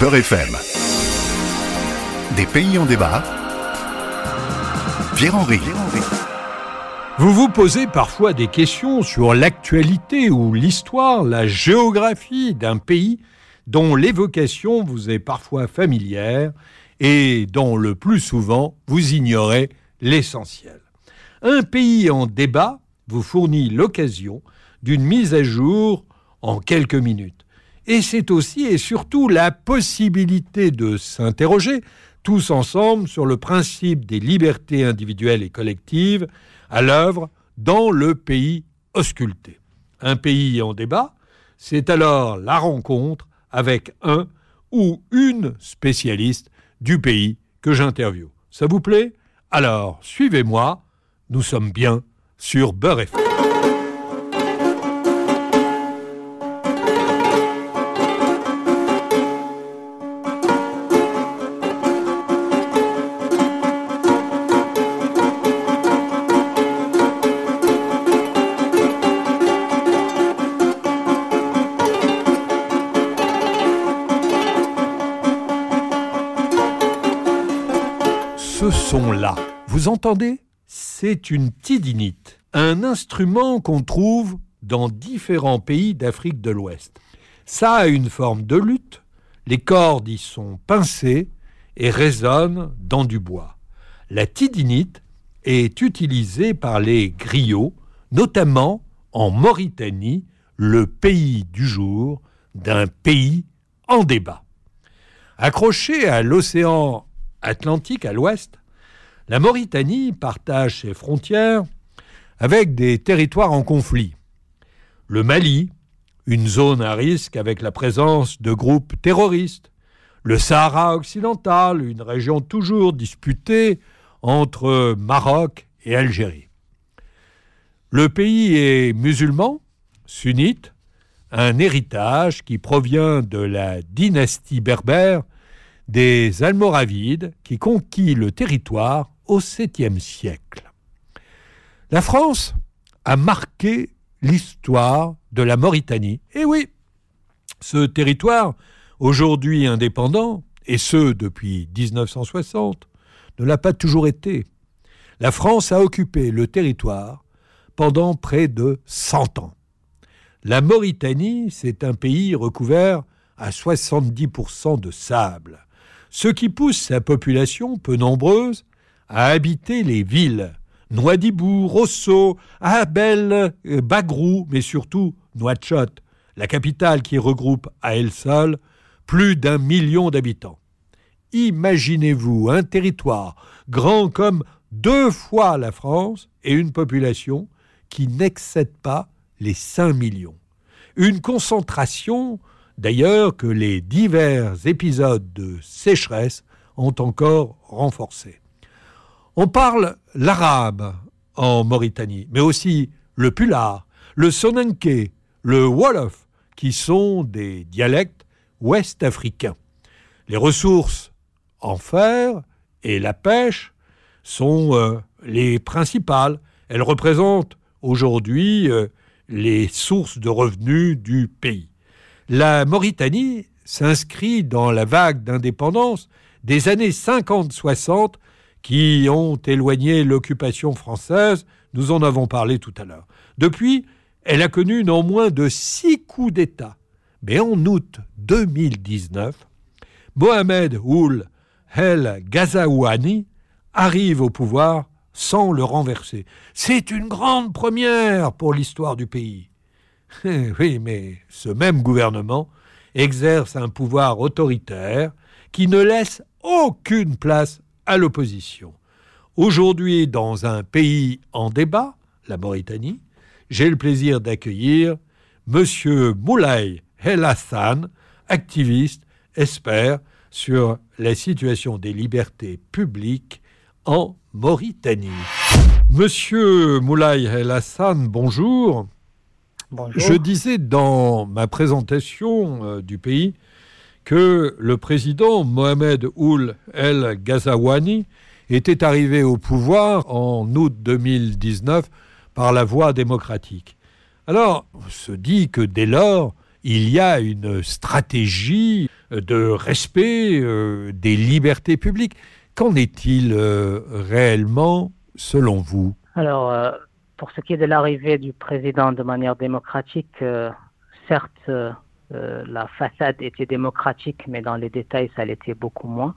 Beurre. Des pays en débat. Pierre-Henri. Vous vous posez parfois des questions sur l'actualité ou l'histoire, la géographie d'un pays dont l'évocation vous est parfois familière et dont le plus souvent vous ignorez l'essentiel. Un pays en débat vous fournit l'occasion d'une mise à jour en quelques minutes. Et c'est aussi et surtout la possibilité de s'interroger tous ensemble sur le principe des libertés individuelles et collectives à l'œuvre dans le pays ausculté. Un pays en débat, c'est alors la rencontre avec un ou une spécialiste du pays que j'interviewe. Ça vous plaît? Alors, suivez-moi, nous sommes bien sur Beurre FM. Ce son-là, vous entendez? C'est une tidinite, un instrument qu'on trouve dans différents pays d'Afrique de l'Ouest. Ça a une forme de lutte, les cordes y sont pincées et résonnent dans du bois. La tidinite est utilisée par les griots, notamment en Mauritanie, le pays du jour d'un pays en débat. Accroché à l'océan Atlantique à l'ouest, la Mauritanie partage ses frontières avec des territoires en conflit. Le Mali, une zone à risque avec la présence de groupes terroristes. Le Sahara occidental, une région toujours disputée entre Maroc et Algérie. Le pays est musulman, sunnite, un héritage qui provient de la dynastie berbère des Almoravides qui conquit le territoire au 7e siècle. La France a marqué l'histoire de la Mauritanie. Et oui, ce territoire, aujourd'hui indépendant, et ce depuis 1960, ne l'a pas toujours été. La France a occupé le territoire pendant près de 100 ans. La Mauritanie, c'est un pays recouvert à 70% de sable, ce qui pousse sa population peu nombreuse à habiter les villes. Nouadhibou, Rosso, Abel, Bagrou, mais surtout Nouakchott, la capitale qui regroupe à elle seule plus d'un million d'habitants. Imaginez-vous un territoire grand comme deux fois la France et une population qui n'excède pas les 5 millions. Une concentration, d'ailleurs, que les divers épisodes de sécheresse ont encore renforcée. On parle l'arabe en Mauritanie, mais aussi le pular, le sonenké, le wolof, qui sont des dialectes ouest-africains. Les ressources en fer et la pêche sont euh, les principales. Elles représentent aujourd'hui euh, les sources de revenus du pays. La Mauritanie s'inscrit dans la vague d'indépendance des années 50-60 qui ont éloigné l'occupation française. Nous en avons parlé tout à l'heure. Depuis, elle a connu non moins de six coups d'État. Mais en août 2019, Mohamed Ould El Ghazouani arrive au pouvoir sans le renverser. C'est une grande première pour l'histoire du pays. oui, mais ce même gouvernement exerce un pouvoir autoritaire qui ne laisse aucune place à l'opposition. Aujourd'hui, dans un pays en débat, la Mauritanie, j'ai le plaisir d'accueillir M. Moulay El Hassan, activiste, expert sur la situation des libertés publiques en Mauritanie. Monsieur Moulay El Hassan, bonjour. Bonjour. Je disais dans ma présentation euh, du pays que le président Mohamed Ould El Ghazouani était arrivé au pouvoir en août 2019 par la voie démocratique. Alors, on se dit que dès lors, il y a une stratégie de respect euh, des libertés publiques. Qu'en est-il euh, réellement selon vous? Alors, euh, pour ce qui est de l'arrivée du président de manière démocratique, certes, la façade était démocratique, mais dans les détails, ça l'était beaucoup moins.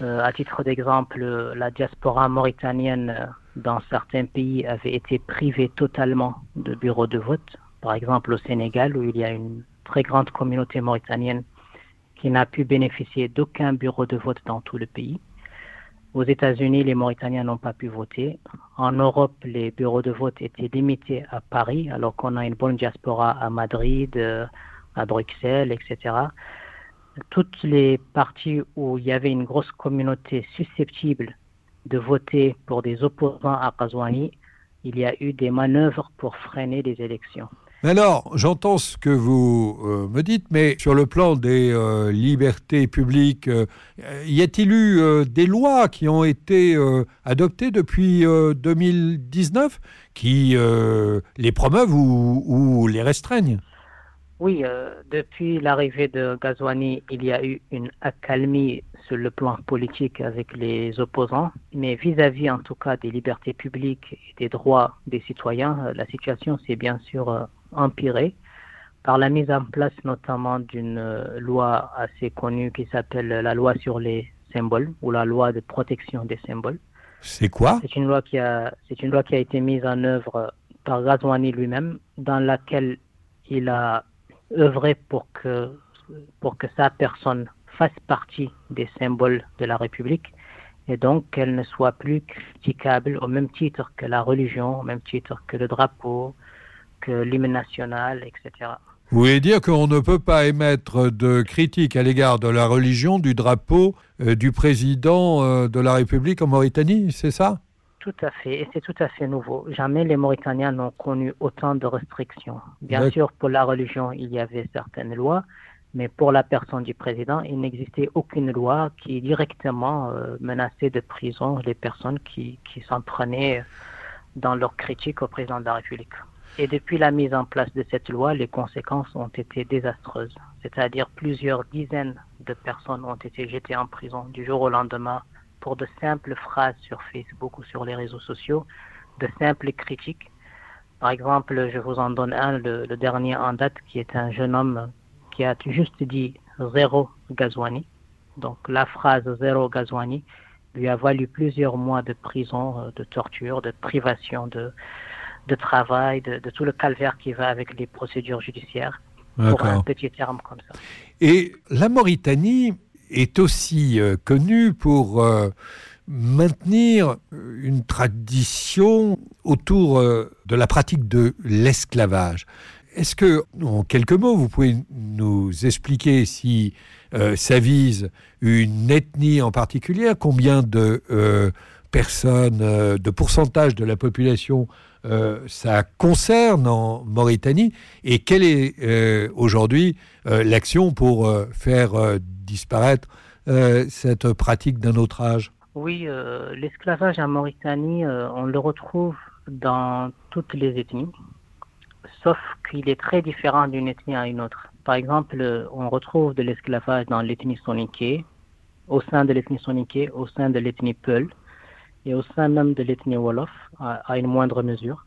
à titre d'exemple, la diaspora mauritanienne dans certains pays avait été privée totalement de bureaux de vote. Par exemple, au Sénégal, où il y a une très grande communauté mauritanienne qui n'a pu bénéficier d'aucun bureau de vote dans tout le pays. Aux États-Unis, les Mauritaniens n'ont pas pu voter. En Europe, les bureaux de vote étaient limités à Paris, alors qu'on a une bonne diaspora à Madrid, euh, à Bruxelles, etc. Toutes les parties où il y avait une grosse communauté susceptible de voter pour des opposants à Kazouani, il y a eu des manœuvres pour freiner les élections. Alors, j'entends ce que vous euh, me dites, mais sur le plan des euh, libertés publiques, euh, y a-t-il eu des lois qui ont été adoptées depuis 2019 qui les promeuvent ou, ou les restreignent? Oui, depuis l'arrivée de Gazouani, il y a eu une accalmie sur le plan politique avec les opposants, mais vis-à-vis -vis, en tout cas des libertés publiques et des droits des citoyens, la situation s'est bien sûr empiré par la mise en place notamment d'une euh, loi assez connue qui s'appelle la loi sur les symboles ou la loi de protection des symboles. C'est quoi? C'est une loi qui a c'est une loi qui a été mise en œuvre par Ghazouani lui-même dans laquelle il a œuvré pour que pour que sa personne fasse partie des symboles de la République et donc qu'elle ne soit plus critiquable au même titre que la religion, au même titre que le drapeau, que l'hymne national, etc. Vous voulez dire qu'on ne peut pas émettre de critiques à l'égard de la religion du drapeau euh, du président euh, de la République en Mauritanie, c'est ça? Tout à fait, et c'est tout à fait nouveau. Jamais les Mauritaniens n'ont connu autant de restrictions. Bien sûr, pour la religion, il y avait certaines lois, mais pour la personne du président, il n'existait aucune loi qui directement euh, menaçait de prison les personnes qui, qui s'en prenaient dans leur critique au président de la République. Et depuis la mise en place de cette loi, les conséquences ont été désastreuses. C'est-à-dire plusieurs dizaines de personnes ont été jetées en prison du jour au lendemain pour de simples phrases sur Facebook ou sur les réseaux sociaux, de simples critiques. Par exemple, je vous en donne un, le, dernier en date, qui est un jeune homme qui a juste dit zéro Gazouani. Donc la phrase zéro Gazouani lui a valu plusieurs mois de prison, euh, de torture, de privation de, de travail, de, tout le calvaire qui va avec les procédures judiciaires, pour un petit terme comme ça. Et la Mauritanie est aussi euh, connue pour euh, maintenir une tradition autour euh, de la pratique de l'esclavage. Est-ce que, en quelques mots, vous pouvez nous expliquer si ça vise une ethnie en particulier, combien de personnes, de pourcentage de la population euh, ça concerne en Mauritanie et quelle est euh, aujourd'hui euh, l'action pour faire disparaître cette pratique d'un autre âge? Oui, l'esclavage en Mauritanie, on le retrouve dans toutes les ethnies, sauf qu'il est très différent d'une ethnie à une autre. Par exemple, on retrouve de l'esclavage dans l'ethnie soniké, au sein de l'ethnie soniké, au sein de l'ethnie Peul, et au sein même de l'ethnie Wolof à, une moindre mesure.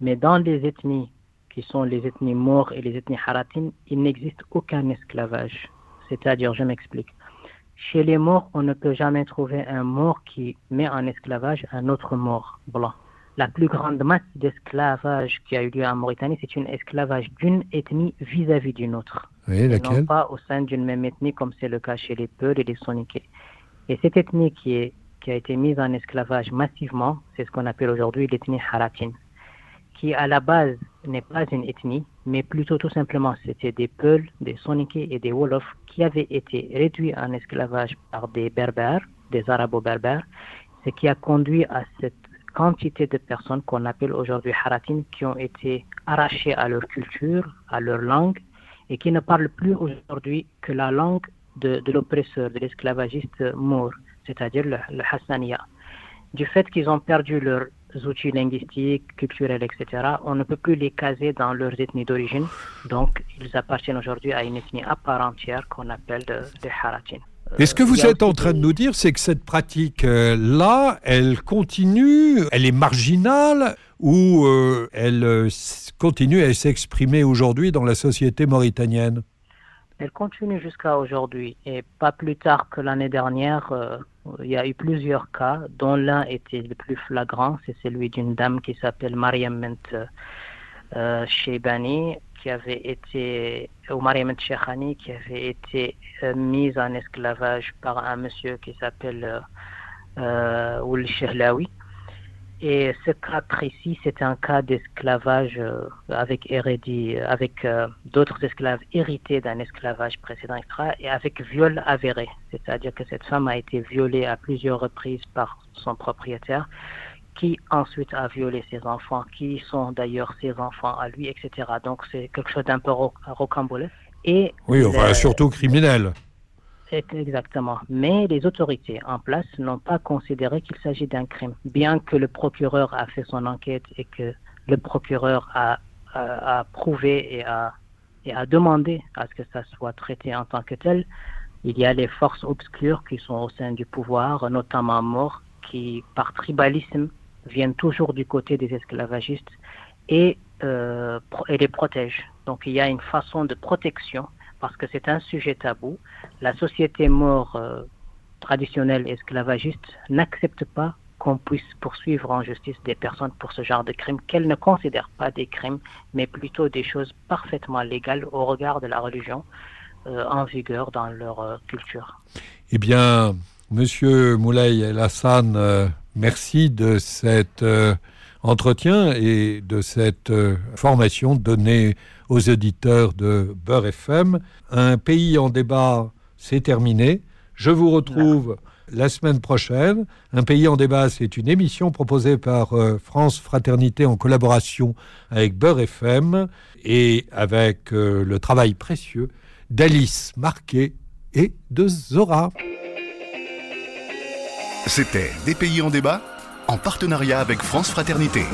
Mais dans les ethnies qui sont les ethnies Maures et les ethnies Haratines, il n'existe aucun esclavage. C'est-à-dire, je m'explique. Chez les Maures, on ne peut jamais trouver un Maure qui met en esclavage un autre Maure blanc. La plus grande masse d'esclavage qui a eu lieu en Mauritanie, c'est un esclavage d'une ethnie vis-à-vis d'une autre. Oui, laquelle Non pas au sein d'une même ethnie comme c'est le cas chez les Peuls et les Soniqués. Et cette ethnie qui est qui a été mise en esclavage massivement, c'est ce qu'on appelle aujourd'hui l'ethnie haratine, qui à la base n'est pas une ethnie, mais plutôt tout simplement c'était des Peuls, des Soninké et des Wolofs qui avaient été réduits en esclavage par des Berbères, des Arabo-Berbères, ce qui a conduit à cette quantité de personnes qu'on appelle aujourd'hui haratines qui ont été arrachées à leur culture, à leur langue, et qui ne parlent plus aujourd'hui que la langue de, l'oppresseur, de l'esclavagiste Moore c'est-à-dire le, le Hassaniya. Du fait qu'ils ont perdu leur outils linguistiques, culturels, etc., on ne peut plus les caser dans leurs ethnies d'origine. Donc, ils appartiennent aujourd'hui à une ethnie à part entière qu'on appelle des Haratin. Et ce que vous êtes en train de nous dire, c'est que cette pratique-là, elle continue, elle est marginale ou euh, elle euh, continue à s'exprimer aujourd'hui dans la société mauritanienne? Elle continue jusqu'à aujourd'hui. Et pas plus tard que l'année dernière, euh, il y a eu plusieurs cas, dont l'un était le plus flagrant, c'est celui d'une dame qui s'appelle Mariam euh, Sheibani, qui avait été, ou Mariam qui avait été euh, mise en esclavage par un monsieur qui s'appelle euh, euh Oul Shehlawi. Et ce cas précis, c'est un cas d'esclavage euh, avec hérédit, avec euh, d'autres esclaves hérités d'un esclavage précédent, extra, et avec viol avéré. C'est-à-dire que cette femme a été violée à plusieurs reprises par son propriétaire, qui ensuite a violé ses enfants, qui sont d'ailleurs ses enfants à lui, etc. Donc c'est quelque chose d'un peu rocambolesque. Et oui, enfin, surtout criminel. Exactement. Mais les autorités en place n'ont pas considéré qu'il s'agit d'un crime, bien que le procureur a fait son enquête et que le procureur a, prouvé et a, et a demandé à ce que ça soit traité en tant que tel. Il y a les forces obscures qui sont au sein du pouvoir, notamment morts, qui, par tribalisme, viennent toujours du côté des esclavagistes et, euh, et les protègent. Donc il y a une façon de protection parce que c'est un sujet tabou. La société mort euh, traditionnelle esclavagiste n'accepte pas qu'on puisse poursuivre en justice des personnes pour ce genre de crimes qu'elle ne considère pas des crimes, mais plutôt des choses parfaitement légales au regard de la religion euh, en vigueur dans leur euh, culture. Eh bien, Monsieur Moulay El Hassan, euh, merci de cet euh, entretien et de cette euh, formation donnée aux auditeurs de Beurre FM. Un pays en débat, c'est terminé. Je vous retrouve la semaine prochaine. Un pays en débat, c'est une émission proposée par euh, France Fraternité en collaboration avec Beurre FM et avec euh, le travail précieux d'Alice Marquet et de Zora. C'était Des pays en débat en partenariat avec France Fraternité.